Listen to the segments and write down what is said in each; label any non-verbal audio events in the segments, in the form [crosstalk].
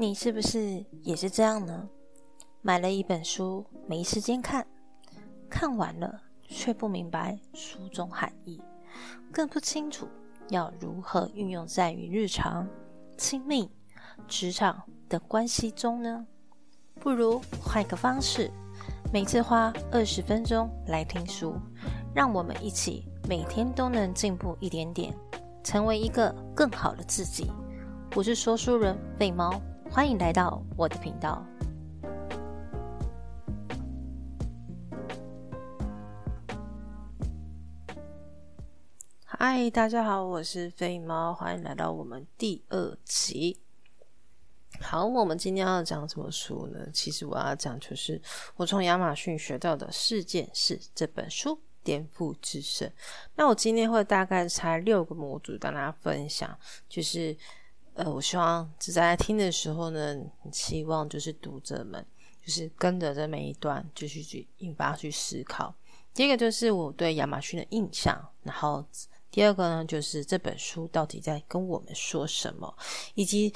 你是不是也是这样呢？买了一本书，没时间看，看完了却不明白书中含义，更不清楚要如何运用在于日常、亲密、职场的关系中呢？不如换个方式，每次花二十分钟来听书，让我们一起每天都能进步一点点，成为一个更好的自己。我是说书人贝猫。欢迎来到我的频道。嗨，大家好，我是飞猫，欢迎来到我们第二集。好，我们今天要讲什么书呢？其实我要讲就是我从亚马逊学到的事件是这本书颠覆之声。那我今天会大概拆六个模组跟大家分享，就是。呃，我希望只在听的时候呢，希望就是读者们就是跟着这每一段继续去引发去思考。第一个就是我对亚马逊的印象，然后第二个呢就是这本书到底在跟我们说什么，以及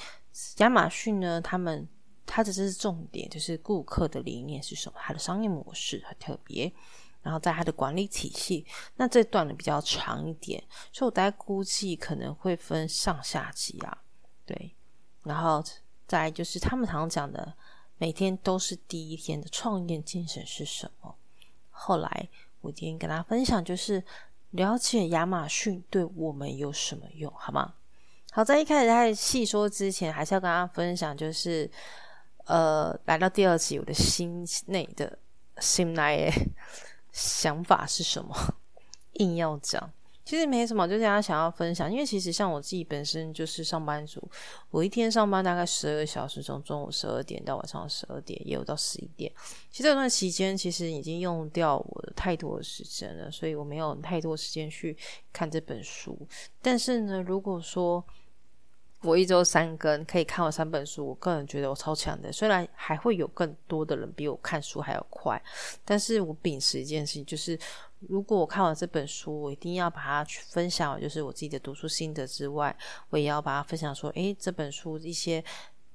亚马逊呢，他们它的这是重点，就是顾客的理念是什么，它的商业模式很特别，然后在它的管理体系。那这段呢比较长一点，所以我大概估计可能会分上下集啊。对，然后再就是他们常讲的，每天都是第一天的创业精神是什么？后来我今天跟大家分享，就是了解亚马逊对我们有什么用，好吗？好，在一开始在细说之前，还是要跟大家分享，就是呃，来到第二集，我的心内的心内 [laughs] 想法是什么？硬要讲。其实没什么，就是大家想要分享。因为其实像我自己本身就是上班族，我一天上班大概十二个小时，从中午十二点到晚上十二点，也有到十一点。其实这段期间，其实已经用掉我的太多的时间了，所以我没有太多时间去看这本书。但是呢，如果说我一周三更可以看完三本书，我个人觉得我超强的。虽然还会有更多的人比我看书还要快，但是我秉持一件事情就是。如果我看完这本书，我一定要把它去分享，就是我自己的读书心得之外，我也要把它分享说，诶，这本书一些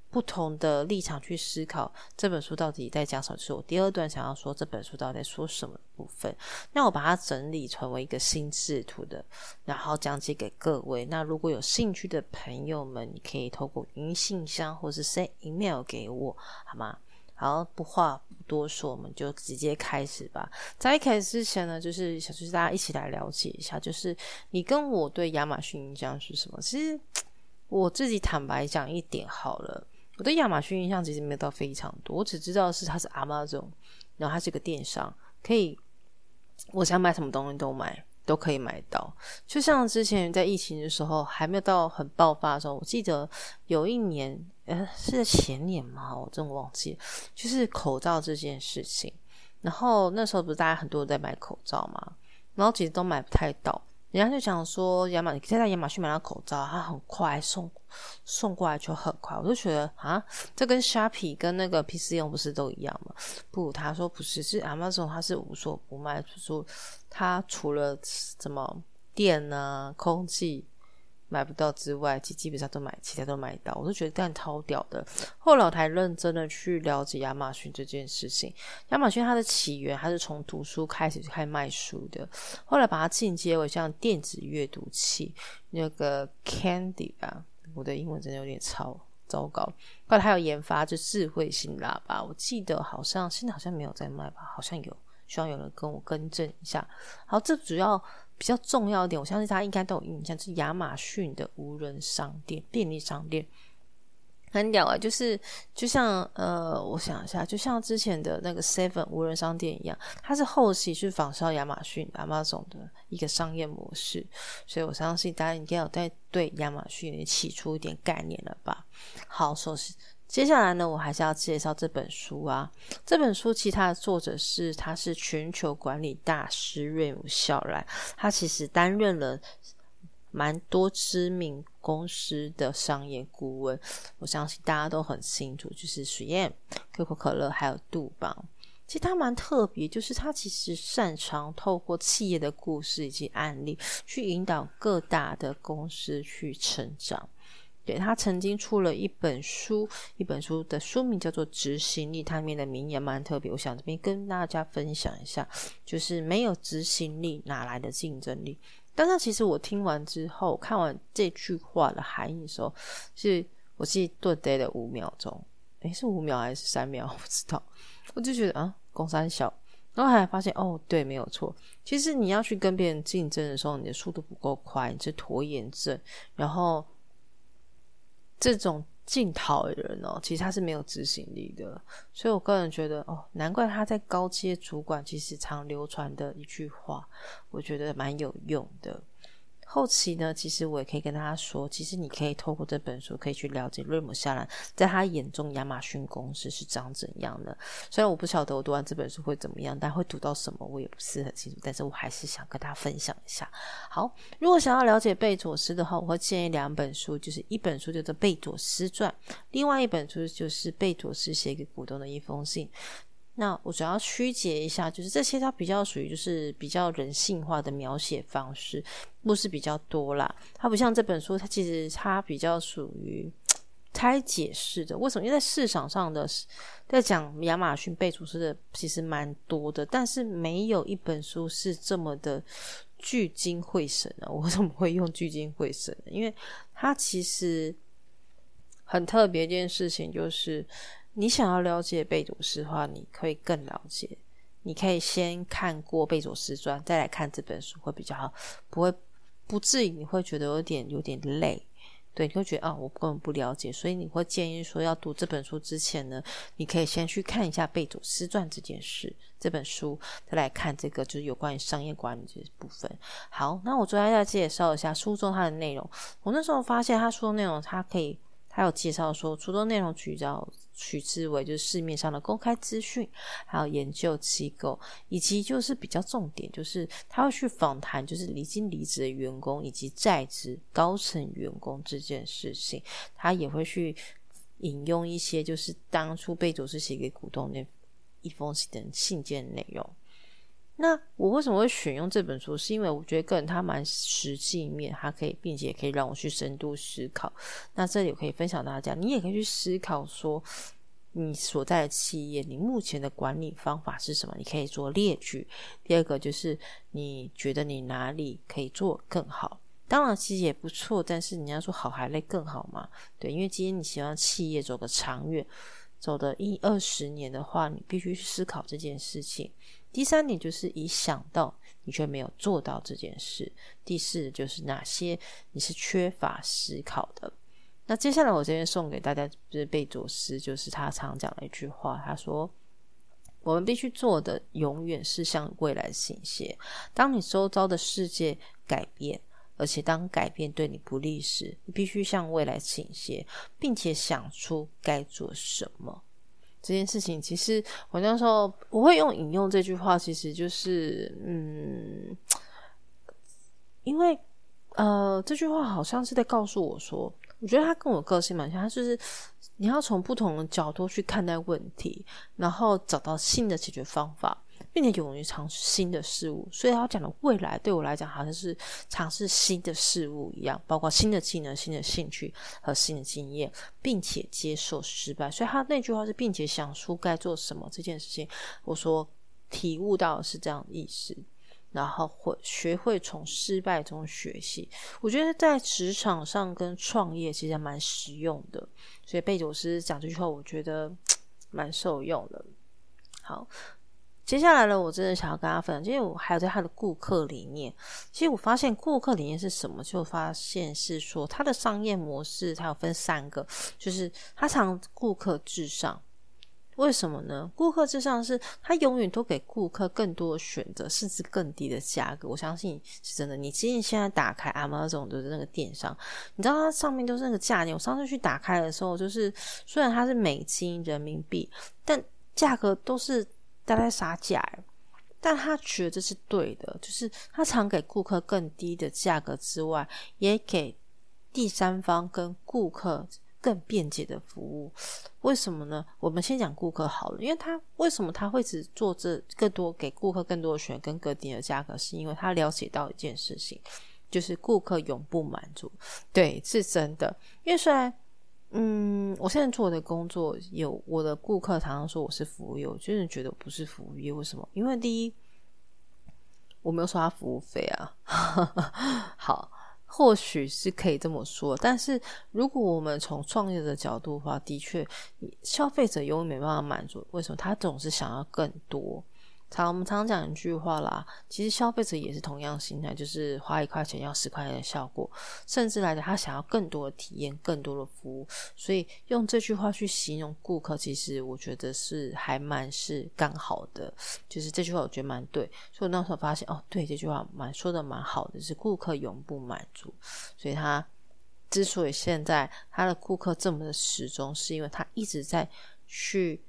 不同的立场去思考这本书到底在讲什么。是我第二段想要说这本书到底在说什么部分，那我把它整理成为一个心智图的，然后讲解给各位。那如果有兴趣的朋友们，你可以透过语音信箱或是 send email 给我，好吗？好，不话不多说，我们就直接开始吧。在一开始之前呢，就是想就是大家一起来了解一下，就是你跟我对亚马逊印象是什么？其实我自己坦白讲一点好了，我对亚马逊印象其实没有到非常多，我只知道是它是 Amazon，然后它是个电商，可以我想买什么东西都买。都可以买到，就像之前在疫情的时候还没有到很爆发的时候，我记得有一年，呃，是前年吗？我真的忘记，就是口罩这件事情。然后那时候不是大家很多人在买口罩嘛，然后其实都买不太到。人家就讲说，亚马你可以在亚马逊买到口罩，它很快送送过来就很快。我就觉得啊，这跟虾皮跟那个 PC 用不是都一样吗？不，他说不是，是 Amazon 它是无所不卖，就说它除了什么电啊、空气。买不到之外，基基本上都买，其他都买到，我都觉得干超屌的。后来我才认真的去了解亚马逊这件事情。亚马逊它的起源还是从读书开始就开卖书的，后来把它进阶为像电子阅读器那个 Candy 吧，我的英文真的有点超糟糕。后来还有研发就智慧型喇叭，我记得好像现在好像没有在卖吧，好像有，希望有人跟我更正一下。好，这主要。比较重要一点，我相信大家应该都有印象，是亚马逊的无人商店、便利商店，很屌啊！就是就像呃，我想一下，就像之前的那个 Seven 无人商店一样，它是后期去仿效亚马逊、亚马逊的一个商业模式，所以我相信大家应该有在对亚马逊起出一点概念了吧？好，首先。接下来呢，我还是要介绍这本书啊。这本书其他的作者是，他是全球管理大师瑞姆·肖莱，他其实担任了蛮多知名公司的商业顾问。我相信大家都很清楚，就是水燕、可口可乐还有杜邦。其实他蛮特别，就是他其实擅长透过企业的故事以及案例，去引导各大的公司去成长。对他曾经出了一本书，一本书的书名叫做《执行力》，它里面的名言蛮特别，我想这边跟大家分享一下，就是没有执行力哪来的竞争力？但是其实我听完之后，看完这句话的含义的时候，是我自己顿呆了五秒钟，诶，是五秒还是三秒？我不知道，我就觉得啊，公三小。然后还发现哦，对，没有错。其实你要去跟别人竞争的时候，你的速度不够快，你是拖延症。然后这种进讨的人哦，其实他是没有执行力的。所以我个人觉得哦，难怪他在高阶主管其实常流传的一句话，我觉得蛮有用的。后期呢，其实我也可以跟大家说，其实你可以透过这本书，可以去了解瑞姆·夏兰在他眼中亚马逊公司是长怎样的。虽然我不晓得我读完这本书会怎么样，但会读到什么我也不是很清楚。但是我还是想跟大家分享一下。好，如果想要了解贝佐斯的话，我会建议两本书，就是一本书叫做《贝佐斯传》，另外一本书就是贝佐斯写给股东的一封信。那我主要曲解一下，就是这些它比较属于就是比较人性化的描写方式，故事比较多啦。它不像这本书，它其实它比较属于拆解式的。为什么？因为在市场上的在讲亚马逊贝祖斯的其实蛮多的，但是没有一本书是这么的聚精会神的。我怎么会用聚精会神呢？因为它其实很特别一件事情就是。你想要了解贝佐斯的话，你可以更了解。你可以先看过贝佐斯传，再来看这本书会比较好，不会不至于你会觉得有点有点累。对，你会觉得啊，我根本不了解，所以你会建议说，要读这本书之前呢，你可以先去看一下贝佐斯传这件事，这本书再来看这个就是有关于商业管理这部分。好，那我昨天再介绍一下书中它的内容。我那时候发现他说的内容，它可以，他有介绍说，书中内容取较。取之为就是市面上的公开资讯，还有研究机构，以及就是比较重点，就是他会去访谈，就是离经离职的员工以及在职高层员工这件事情，他也会去引用一些就是当初贝佐斯写给股东那一封信的信件内容。那我为什么会选用这本书？是因为我觉得个人他蛮实际面，它可以，并且可以让我去深度思考。那这里我可以分享大家，你也可以去思考说，你所在的企业，你目前的管理方法是什么？你可以做列举。第二个就是你觉得你哪里可以做更好？当然其实也不错，但是你要说好还累更好嘛？对，因为今天你希望企业走个长远，走的一二十年的话，你必须去思考这件事情。第三点就是已想到你却没有做到这件事。第四就是哪些你是缺乏思考的。那接下来我这边送给大家就是贝佐斯，就是他常讲的一句话，他说：“我们必须做的永远是向未来倾斜。当你周遭的世界改变，而且当改变对你不利时，你必须向未来倾斜，并且想出该做什么。”这件事情，其实我那时候不会用引用这句话，其实就是，嗯，因为呃，这句话好像是在告诉我说，我觉得他跟我个性蛮像，他就是你要从不同的角度去看待问题，然后找到新的解决方法。并且勇于尝试新的事物，所以他讲的未来对我来讲，好像是尝试新的事物一样，包括新的技能、新的兴趣和新的经验，并且接受失败。所以他那句话是，并且想出该做什么这件事情，我说体悟到是这样的意思，然后会学会从失败中学习。我觉得在职场上跟创业其实蛮实用的，所以贝佐斯讲这句话，我觉得 [tsk] 蛮受用的。好。接下来呢，我真的想要跟他分享，因为我还有在他的顾客理念。其实我发现顾客理念是什么，就发现是说他的商业模式，它有分三个，就是他常顾客至上。为什么呢？顾客至上是他永远都给顾客更多的选择，甚至更低的价格。我相信是真的。你今天现在打开 Amazon 的那个电商，你知道它上面都是那个价钱。我上次去打开的时候，就是虽然它是美金、人民币，但价格都是。大概杀价，但他觉得这是对的，就是他常给顾客更低的价格之外，也给第三方跟顾客更便捷的服务。为什么呢？我们先讲顾客好了，因为他为什么他会只做这更多给顾客更多的选跟更低的价格，是因为他了解到一件事情，就是顾客永不满足。对，是真的。因为虽然，嗯，我现在做的工作有我的顾客常常说我是服务业，我真的觉得不是服务业。为什么？因为第一，我没有收他服务费啊。[laughs] 好。或许是可以这么说，但是如果我们从创业的角度的话，的确，消费者永远没办法满足。为什么？他总是想要更多。常我们常讲一句话啦，其实消费者也是同样心态，就是花一块钱要十块钱的效果，甚至来讲他想要更多的体验、更多的服务，所以用这句话去形容顾客，其实我觉得是还蛮是刚好的，就是这句话我觉得蛮对，所以我那时候发现哦，对这句话蛮说的蛮好的，是顾客永不满足，所以他之所以现在他的顾客这么的始终，是因为他一直在去。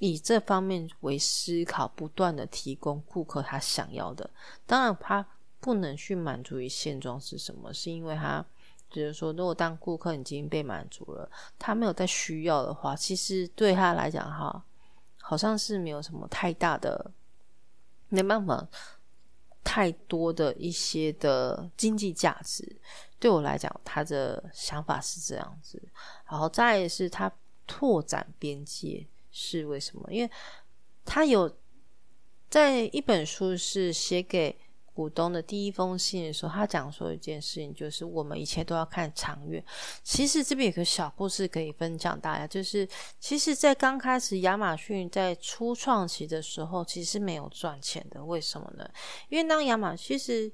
以这方面为思考，不断的提供顾客他想要的。当然，他不能去满足于现状是什么，是因为他就是说，如果当顾客已经被满足了，他没有再需要的话，其实对他来讲，哈，好像是没有什么太大的，没办法，太多的一些的经济价值。对我来讲，他的想法是这样子。然后再是他拓展边界。是为什么？因为他有在一本书是写给股东的第一封信的时候，他讲说一件事情，就是我们一切都要看长远。其实这边有个小故事可以分享大家，就是其实，在刚开始亚马逊在初创期的时候，其实没有赚钱的。为什么呢？因为当亚马其实。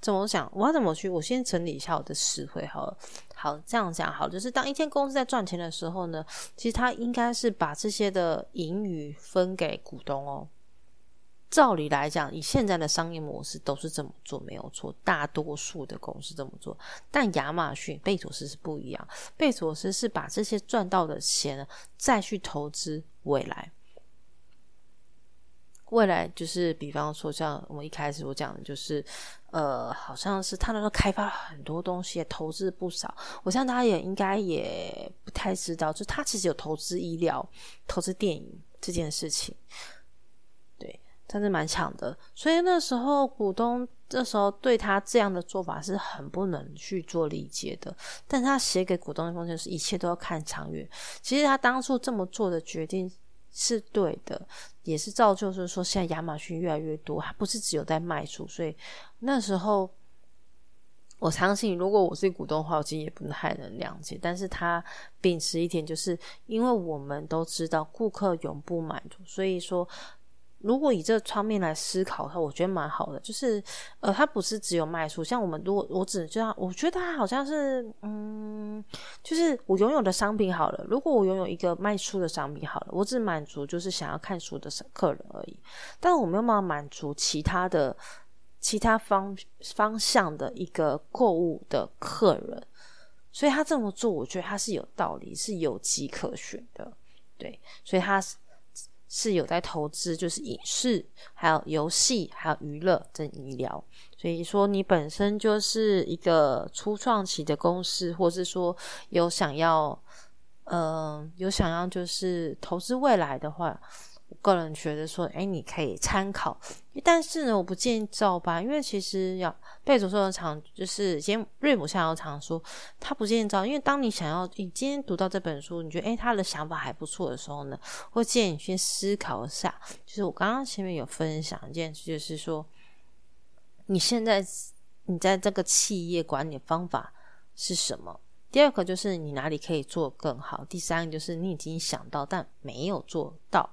怎么想？我要怎么去？我先整理一下我的词汇好了。好，这样讲好，就是当一间公司在赚钱的时候呢，其实他应该是把这些的盈余分给股东哦。照理来讲，以现在的商业模式都是这么做，没有错。大多数的公司这么做，但亚马逊、贝佐斯是不一样。贝佐斯是把这些赚到的钱再去投资未来。未来就是，比方说，像我们一开始我讲的，就是，呃，好像是他那时候开发了很多东西，投资不少。我相信大家也应该也不太知道，就他其实有投资医疗、投资电影这件事情，对，真是蛮强的。所以那时候股东这时候对他这样的做法是很不能去做理解的。但他写给股东的封信是一切都要看长远。其实他当初这么做的决定。是对的，也是造就是说，现在亚马逊越来越多，它不是只有在卖出，所以那时候我相信，如果我是股东的话，我其实也不太能谅解。但是他秉持一点，就是因为我们都知道顾客永不满足，所以说。如果以这个方面来思考的话，我觉得蛮好的。就是，呃，它不是只有卖出，像我们如果我只这样，我觉得它好像是，嗯，就是我拥有的商品好了。如果我拥有一个卖出的商品好了，我只满足就是想要看书的客人而已，但我没有办法满足其他的其他方方向的一个购物的客人。所以他这么做，我觉得他是有道理，是有迹可循的。对，所以他是。有在投资，就是影视、还有游戏、还有娱乐、跟医疗。所以说，你本身就是一个初创期的公司，或是说有想要，嗯，有想要就是投资未来的话。个人觉得说，哎，你可以参考，但是呢，我不建议照搬，因为其实要贝佐说的常就是今天瑞姆下要常说，他不建议照，因为当你想要你今天读到这本书，你觉得哎他的想法还不错的时候呢，会建议你先思考一下，就是我刚刚前面有分享一件事，就是说你现在你在这个企业管理方法是什么？第二个就是你哪里可以做更好，第三个就是你已经想到但没有做到，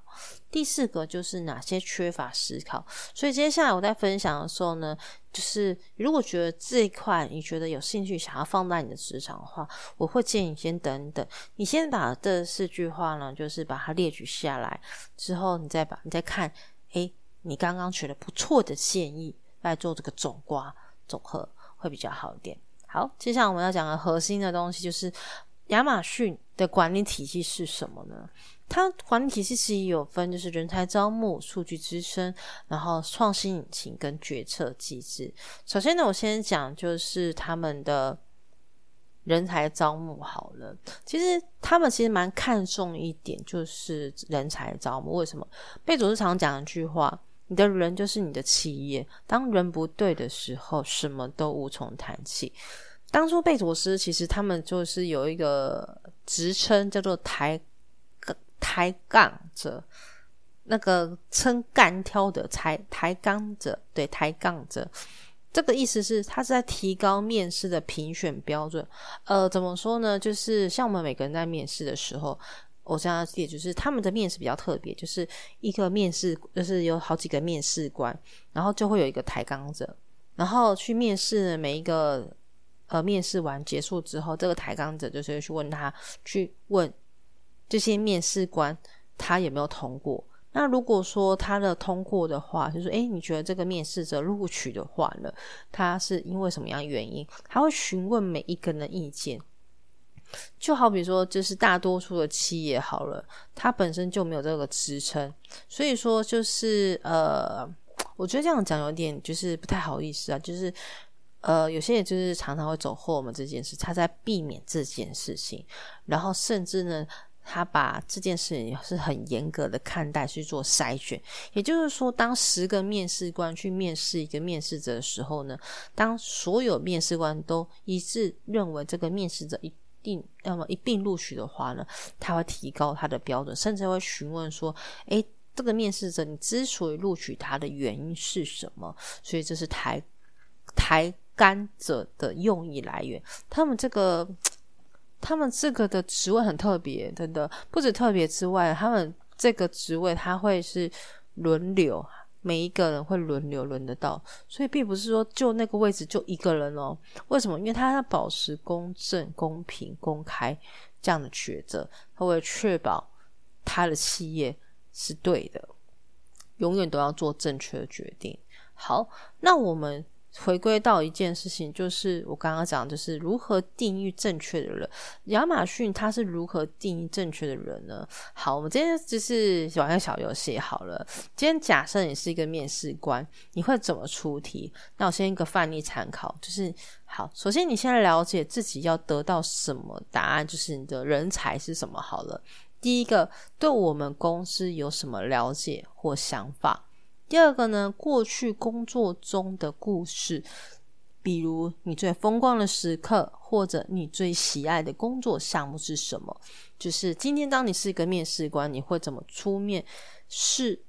第四个就是哪些缺乏思考。所以接下来我在分享的时候呢，就是如果觉得这一块你觉得有兴趣，想要放在你的职场的话，我会建议你先等等，你先把这四句话呢，就是把它列举下来之后，你再把你再看，诶，你刚刚取得不错的建议来做这个总瓜总和会比较好一点。好，接下来我们要讲的核心的东西就是亚马逊的管理体系是什么呢？它管理体系其实有分，就是人才招募、数据支撑，然后创新引擎跟决策机制。首先呢，我先讲就是他们的人才招募好了。其实他们其实蛮看重一点，就是人才招募。为什么？贝佐是常讲一句话。你的人就是你的企业。当人不对的时候，什么都无从谈起。当初贝佐斯其实他们就是有一个职称叫做抬抬杠者，那个称干挑的抬抬杠者，对抬杠者。这个意思是，他是在提高面试的评选标准。呃，怎么说呢？就是像我们每个人在面试的时候，我想要解就是他们的面试比较特别，就是一个面试，就是有好几个面试官，然后就会有一个抬杠者，然后去面试每一个。呃，面试完结束之后，这个抬杠者就是去问他，去问这些面试官他有没有通过。那如果说他的通过的话，就说：“诶，你觉得这个面试者录取的话呢，他是因为什么样原因？”他会询问每一个人的意见。就好比说，就是大多数的企业好了，它本身就没有这个支撑，所以说就是呃，我觉得这样讲有点就是不太好意思啊，就是。呃，有些人就是常常会走后门这件事，他在避免这件事情，然后甚至呢，他把这件事情是很严格的看待去做筛选。也就是说，当十个面试官去面试一个面试者的时候呢，当所有面试官都一致认为这个面试者一定要么一并录取的话呢，他会提高他的标准，甚至会询问说：“诶，这个面试者你之所以录取他的原因是什么？”所以这是抬抬杆者的用意来源，他们这个，他们这个的职位很特别，真的不止特别之外，他们这个职位他会是轮流，每一个人会轮流轮得到，所以并不是说就那个位置就一个人哦。为什么？因为他要保持公正、公平、公开这样的抉择，他为了确保他的企业是对的，永远都要做正确的决定。好，那我们。回归到一件事情，就是我刚刚讲，就是如何定义正确的人。亚马逊它是如何定义正确的人呢？好，我们今天就是玩个小游戏好了。今天假设你是一个面试官，你会怎么出题？那我先一个范例参考，就是好，首先你先了解自己要得到什么答案，就是你的人才是什么好了。第一个，对我们公司有什么了解或想法？第二个呢，过去工作中的故事，比如你最风光的时刻，或者你最喜爱的工作项目是什么？就是今天，当你是一个面试官，你会怎么出面试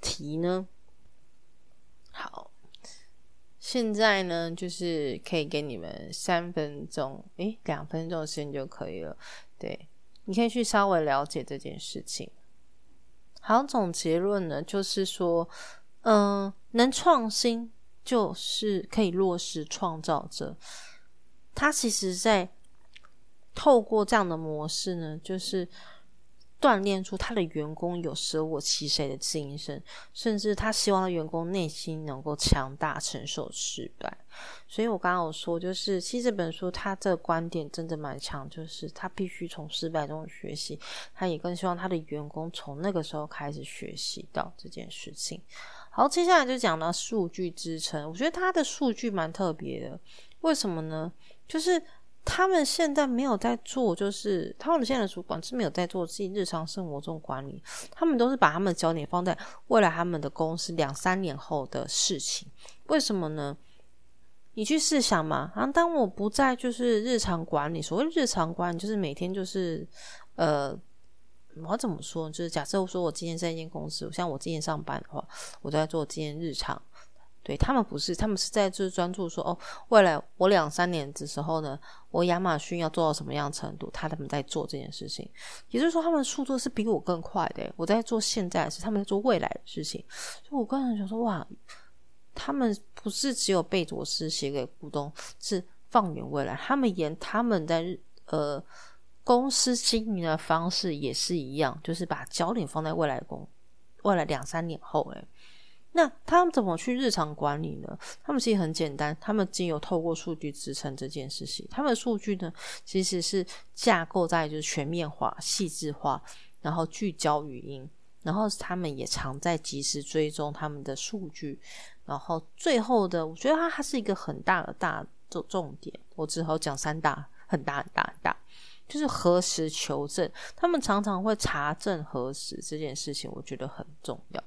题呢？好，现在呢，就是可以给你们三分钟，诶，两分钟的时间就可以了。对，你可以去稍微了解这件事情。好，总结论呢，就是说，嗯，能创新就是可以落实创造者。他其实在透过这样的模式呢，就是。锻炼出他的员工有舍我其谁的精神，甚至他希望员工内心能够强大，承受失败。所以我刚刚有说，就是其实这本书他这个观点真的蛮强，就是他必须从失败中学习，他也更希望他的员工从那个时候开始学习到这件事情。好，接下来就讲到数据支撑，我觉得他的数据蛮特别的，为什么呢？就是。他们现在没有在做，就是他们现在的主管是没有在做自己日常生活中管理，他们都是把他们的焦点放在未来他们的公司两三年后的事情。为什么呢？你去试想嘛，啊，当我不在就是日常管理，所谓日常管理就是每天就是呃，我怎么说？就是假设说我今天在一间公司，像我今天上班的话，我都在做今天日常。对他们不是，他们是在就是专注说哦，未来我两三年的时候呢，我亚马逊要做到什么样程度？他们在做这件事情，也就是说，他们速度是比我更快的。我在做现在的事，他们在做未来的事情。所以我刚才想说，哇，他们不是只有贝佐斯写给股东，是放眼未来。他们沿他们在呃公司经营的方式也是一样，就是把焦点放在未来工未来两三年后，诶。那他们怎么去日常管理呢？他们其实很简单，他们仅有透过数据支撑这件事情。他们的数据呢，其实是架构在就是全面化、细致化，然后聚焦语音，然后他们也常在及时追踪他们的数据。然后最后的，我觉得它它是一个很大的大重重点。我只好讲三大，很大很大很大，就是核实求证。他们常常会查证核实这件事情，我觉得很重要。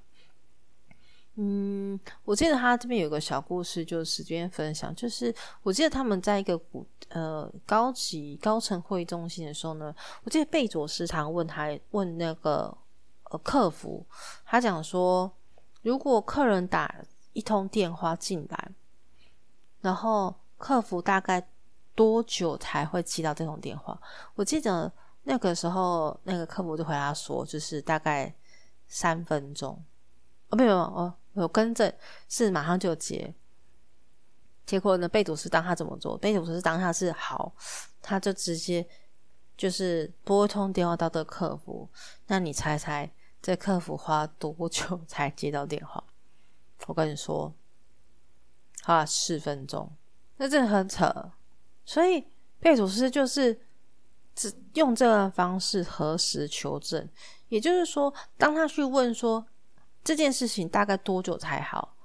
嗯，我记得他这边有个小故事，就是这边分享，就是我记得他们在一个古呃高级高层会议中心的时候呢，我记得贝佐斯常问他问那个呃客服，他讲说，如果客人打一通电话进来，然后客服大概多久才会接到这通电话？我记得那个时候那个客服就回答说，就是大概三分钟。哦，没有哦。有更正是马上就接，结果呢？贝祖斯当他怎么做？贝祖斯当下是好，他就直接就是拨通电话到的客服。那你猜猜这客服花多久 [laughs] 才接到电话？我跟你说，花了四分钟，那真的很扯。所以贝祖斯就是只用这个方式核实求证，也就是说，当他去问说。这件事情大概多久才好？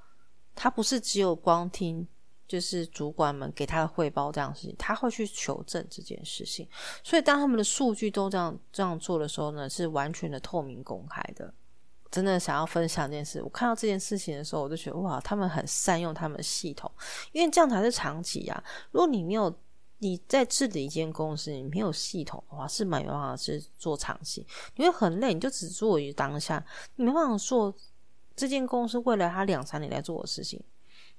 他不是只有光听，就是主管们给他的汇报这样事情，他会去求证这件事情。所以当他们的数据都这样这样做的时候呢，是完全的透明公开的。真的想要分享这件事，我看到这件事情的时候，我就觉得哇，他们很善用他们的系统，因为这样才是长期啊。如果你没有你在治理一间公司，你没有系统的话，是没有办法是做长期，你会很累，你就只做于当下，你没办法做。这间公司未来他两三年来做的事情，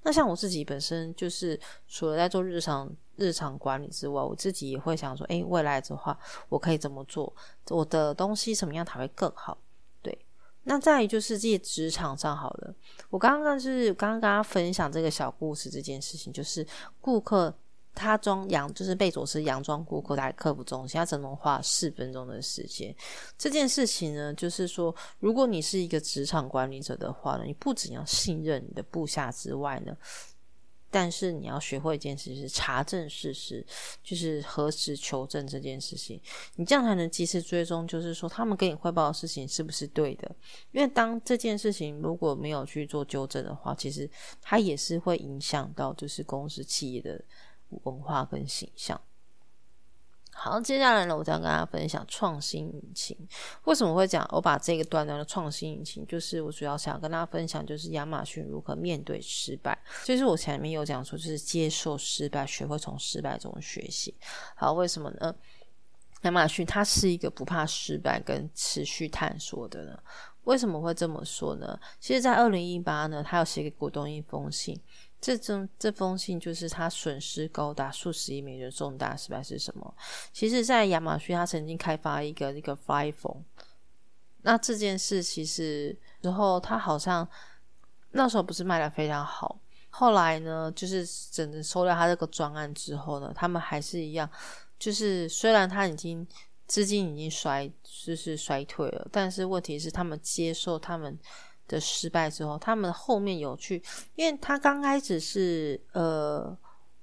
那像我自己本身就是除了在做日常日常管理之外，我自己也会想说，哎，未来的话我可以怎么做？我的东西怎么样才会更好？对，那再就是在职场上好了，我刚刚是刚刚跟大家分享这个小故事这件事情，就是顾客。他装洋就是贝佐斯洋装顾客来客服中心，他只能花四分钟的时间。这件事情呢，就是说，如果你是一个职场管理者的话呢，你不仅要信任你的部下之外呢，但是你要学会一件事，是查证事实，就是核实求证这件事情。你这样才能及时追踪，就是说他们给你汇报的事情是不是对的。因为当这件事情如果没有去做纠正的话，其实它也是会影响到就是公司企业的。文化跟形象。好，接下来呢，我将跟大家分享创新引擎。为什么会讲？我把这个段段的创新引擎，就是我主要想跟大家分享，就是亚马逊如何面对失败。就是我前面有讲说，就是接受失败，学会从失败中学习。好，为什么呢？亚马逊它是一个不怕失败跟持续探索的呢？为什么会这么说呢？其实，在二零一八呢，他有写给股东一封信。这宗这封信就是他损失高达数十亿美元重大失败是什么？其实，在亚马逊，他曾经开发一个一个 iPhone。那这件事其实之后，他好像那时候不是卖的非常好。后来呢，就是整个收掉他这个专案之后呢，他们还是一样，就是虽然他已经资金已经衰，就是衰退了，但是问题是他们接受他们。的失败之后，他们后面有去，因为他刚开始是呃，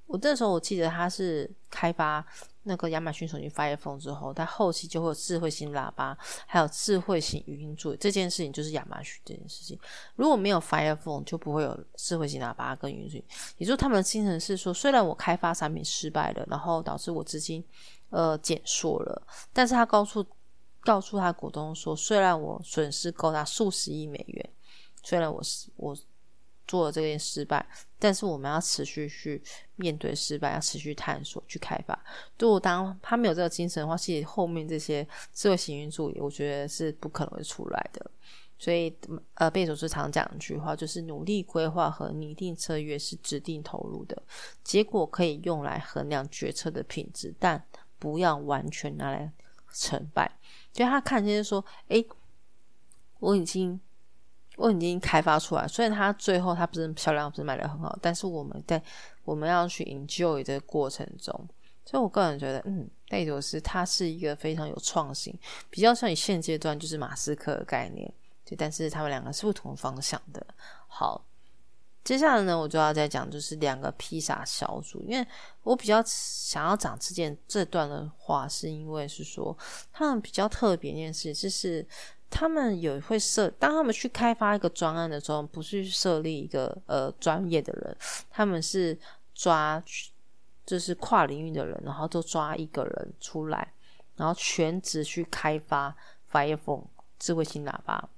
我那时候我记得他是开发那个亚马逊手机 Fire Phone 之后，他后期就会有智慧型喇叭，还有智慧型语音助理这件事情，就是亚马逊这件事情。如果没有 Fire Phone，就不会有智慧型喇叭跟语音助理。也就是他们的精神是说，虽然我开发产品失败了，然后导致我资金呃减缩了，但是他告诉告诉他股东说，虽然我损失高达数十亿美元。虽然我是我做了这件失败，但是我们要持续去面对失败，要持续探索去开发。如果当他没有这个精神的话，其实后面这些智慧行运助理，我觉得是不可能会出来的。所以，呃，贝佐斯常讲一句话，就是努力规划和拟定策略是指定投入的结果，可以用来衡量决策的品质，但不要完全拿来成败。就他看见说，哎，我已经。我已经开发出来，虽然它最后它不是销量不是卖的很好，但是我们在我们要去 enjoy 这个过程中，所以我个人觉得，嗯，贝佐斯他是一个非常有创新，比较像你现阶段就是马斯克的概念，对，但是他们两个是不同方向的。好，接下来呢，我就要再讲就是两个披萨小组，因为我比较想要讲这件这段的话，是因为是说他们比较特别一件事，就是。他们有会设，当他们去开发一个专案的时候，不是设立一个呃专业的人，他们是抓就是跨领域的人，然后都抓一个人出来，然后全职去开发 Fire Phone 智慧型喇叭。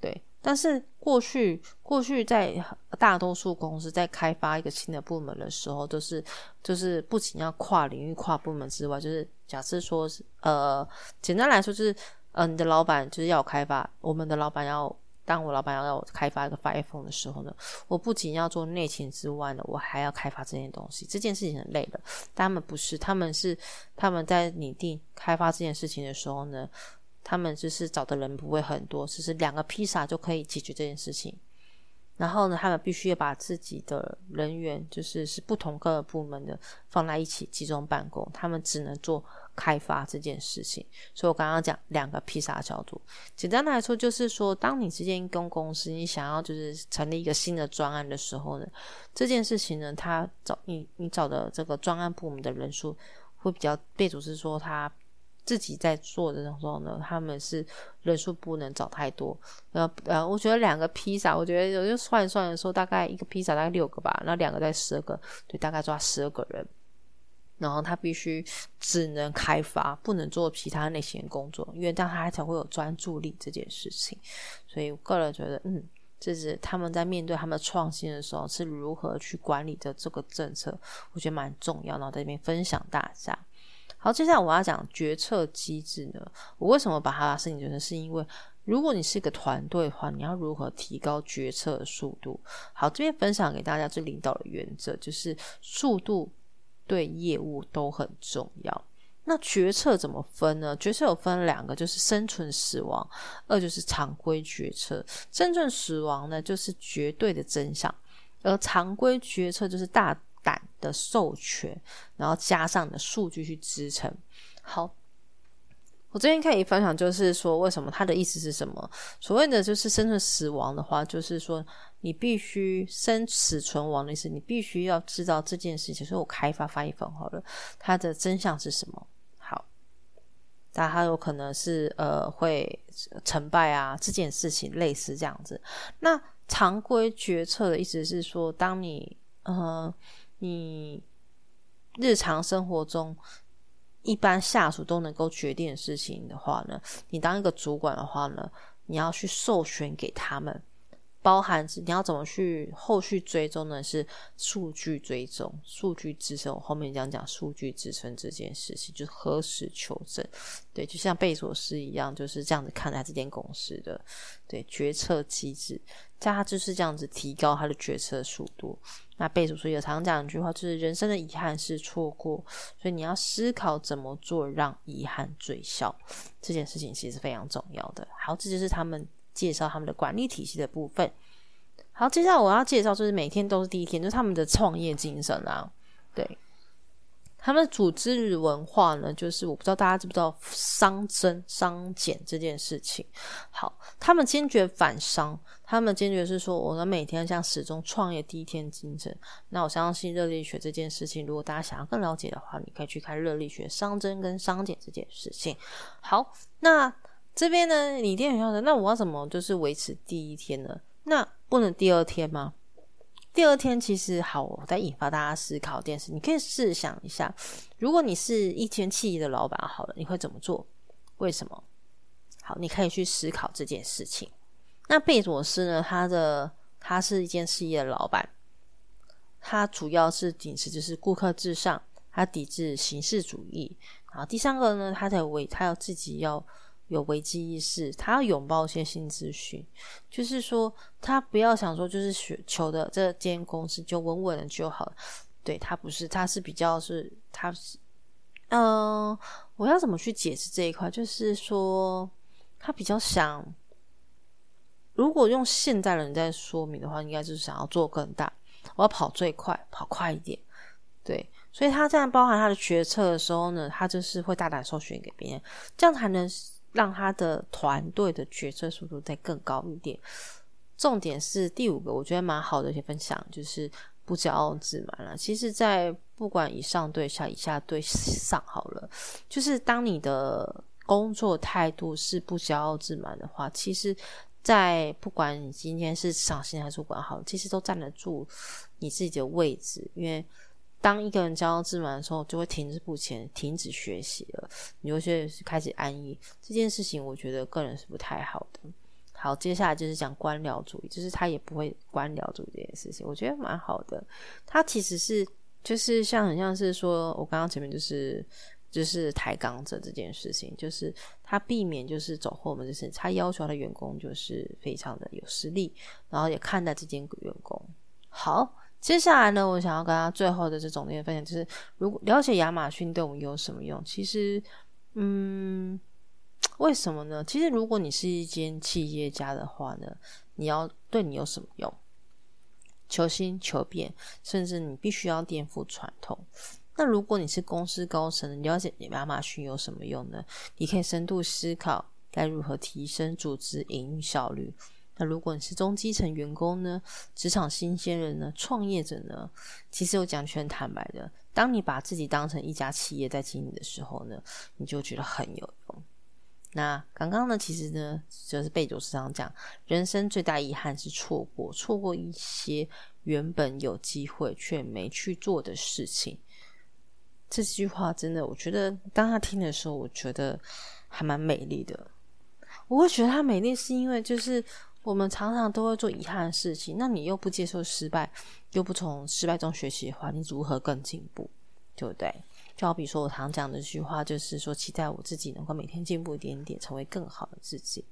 对，但是过去过去在大多数公司在开发一个新的部门的时候，都是就是不仅要跨领域、跨部门之外，就是假设说是呃，简单来说就是呃，你的老板就是要开发，我们的老板要。当我老板要让我开发一个 iPhone 的时候呢，我不仅要做内勤之外呢，我还要开发这件东西。这件事情很累的，他们不是，他们是他们在拟定开发这件事情的时候呢，他们就是找的人不会很多，只是两个披萨就可以解决这件事情。然后呢，他们必须要把自己的人员，就是是不同各个部门的放在一起集中办公，他们只能做开发这件事情。所以我刚刚讲两个披萨小组，简单来说就是说，当你之间跟公司，你想要就是成立一个新的专案的时候呢，这件事情呢，他找你你找的这个专案部门的人数会比较，被组是说他。自己在做的时候呢，他们是人数不能找太多。呃呃，我觉得两个披萨，我觉得我就算一算的时候，大概一个披萨大概六个吧，那两个在十二个，对，大概抓十二个人。然后他必须只能开发，不能做其他类型的工作，因为这样他才会有专注力这件事情。所以我个人觉得，嗯，这是他们在面对他们创新的时候是如何去管理的这个政策，我觉得蛮重要。然后在这边分享大家。好，接下来我要讲决策机制呢。我为什么把它申请决策？是因为如果你是一个团队的话，你要如何提高决策的速度？好，这边分享给大家最领导的原则就是速度对业务都很重要。那决策怎么分呢？决策有分两个，就是生存死亡，二就是常规决策。生存死亡呢，就是绝对的真相，而常规决策就是大。胆的授权，然后加上你的数据去支撑。好，我这边可以分享，就是说为什么它的意思是什么？所谓的就是生存死亡的话，就是说你必须生死存亡的意思，你必须要知道这件事情。所以我开发发一份好了，它的真相是什么？好，但它有可能是呃会成败啊，这件事情类似这样子。那常规决策的意思是说，当你呃。你日常生活中一般下属都能够决定的事情的话呢，你当一个主管的话呢，你要去授权给他们。包含你要怎么去后续追踪呢？是数据追踪、数据支撑。我后面讲讲数据支撑这件事情，就是何时求证。对，就像贝索斯一样，就是这样子看待这间公司的对决策机制，在他就是这样子提高他的决策速度。那贝索斯也常讲一句话，就是人生的遗憾是错过，所以你要思考怎么做让遗憾最小。这件事情其实非常重要的。好，这就是他们。介绍他们的管理体系的部分。好，接下来我要介绍就是每天都是第一天，就是他们的创业精神啊。对，他们的组织文化呢，就是我不知道大家知不知道商增商减这件事情。好，他们坚决反商，他们坚决是说，我们每天像始终创业第一天精神。那我相信热力学这件事情，如果大家想要更了解的话，你可以去看热力学商增跟商减这件事情。好，那。这边呢，你店很要的那我要怎么就是维持第一天呢？那不能第二天吗？第二天其实好，我在引发大家思考电视，你可以试想一下，如果你是一间企业的老板，好了，你会怎么做？为什么？好，你可以去思考这件事情。那贝佐斯呢？他的他是一间企业的老板，他主要是秉持就是顾客至上，他抵制形式主义。然后第三个呢，他在为他要自己要。有危机意识，他要拥抱一些新资讯，就是说，他不要想说，就是学求的这间公司就稳稳的就好了。对他不是，他是比较是，他是，嗯，我要怎么去解释这一块？就是说，他比较想，如果用现代人在说明的话，应该就是想要做更大，我要跑最快，跑快一点。对，所以他这样包含他的决策的时候呢，他就是会大胆授权给别人，这样才能。让他的团队的决策速度再更高一点。重点是第五个，我觉得蛮好的一些分享，就是不骄傲自满了。其实，在不管以上对下，以下对上好了，就是当你的工作态度是不骄傲自满的话，其实，在不管你今天是上新还是主管好，其实都站得住你自己的位置，因为。当一个人骄傲自满的时候，就会停滞不前，停止学习了。你有些开始安逸这件事情，我觉得个人是不太好的。好，接下来就是讲官僚主义，就是他也不会官僚主义这件事情，我觉得蛮好的。他其实是就是像很像是说，我刚刚前面就是就是抬杠者这件事情，就是他避免就是走后门，就是他要求他的员工就是非常的有实力，然后也看待这间员工好。接下来呢，我想要跟他最后的这总结分享，就是如果了解亚马逊对我们有什么用？其实，嗯。为什么呢？其实，如果你是一间企业家的话呢，你要对你有什么用？求新求变，甚至你必须要颠覆传统。那如果你是公司高层，了解亚马逊有什么用呢？你可以深度思考该如何提升组织营运效率。那如果你是中基层员工呢？职场新鲜人呢？创业者呢？其实我讲全坦白的，当你把自己当成一家企业在经营的时候呢，你就觉得很有用。那刚刚呢，其实呢，就是贝佐斯常讲，人生最大遗憾是错过，错过一些原本有机会却没去做的事情。这句话真的，我觉得当他听的时候，我觉得还蛮美丽的。我会觉得它美丽，是因为就是我们常常都会做遗憾的事情，那你又不接受失败，又不从失败中学习的话，你如何更进步？对不对？就好比说，我常讲的一句话，就是说，期待我自己能够每天进步一点点，成为更好的自己。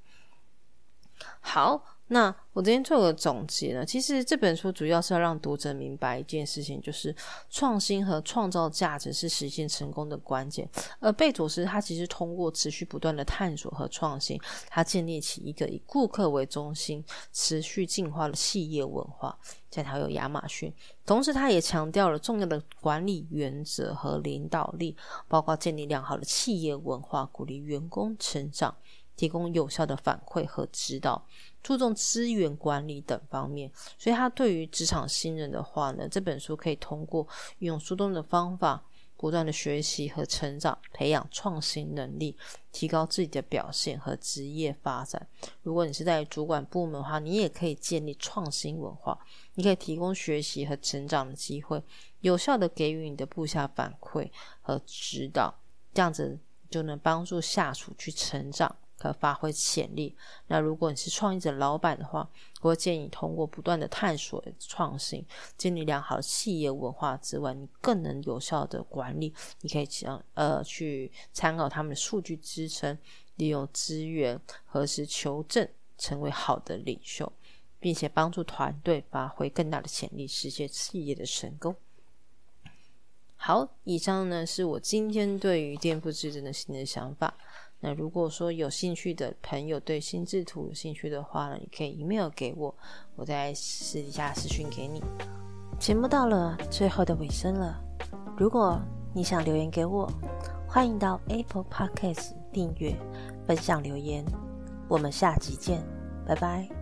好。那我今天做个总结呢，其实这本书主要是要让读者明白一件事情，就是创新和创造价值是实现成功的关键。而贝佐斯他其实通过持续不断的探索和创新，他建立起一个以顾客为中心、持续进化的企业文化，在他有亚马逊。同时，他也强调了重要的管理原则和领导力，包括建立良好的企业文化，鼓励员工成长。提供有效的反馈和指导，注重资源管理等方面。所以，他对于职场新人的话呢，这本书可以通过运用书中的方法，不断的学习和成长，培养创新能力，提高自己的表现和职业发展。如果你是在主管部门的话，你也可以建立创新文化，你可以提供学习和成长的机会，有效的给予你的部下反馈和指导，这样子就能帮助下属去成长。可发挥潜力。那如果你是创业者、老板的话，我建议你通过不断的探索、创新，建立良好的企业文化之外，你更能有效的管理。你可以想呃去参考他们的数据支撑，利用资源核实求证，成为好的领袖，并且帮助团队发挥更大的潜力，实现企业的成功。好，以上呢是我今天对于颠覆制度的新的想法。那如果说有兴趣的朋友对心智图有兴趣的话呢，你可以 email 给我，我再私底下私讯给你。节目到了最后的尾声了，如果你想留言给我，欢迎到 Apple Podcast 订阅、分享留言。我们下集见，拜拜。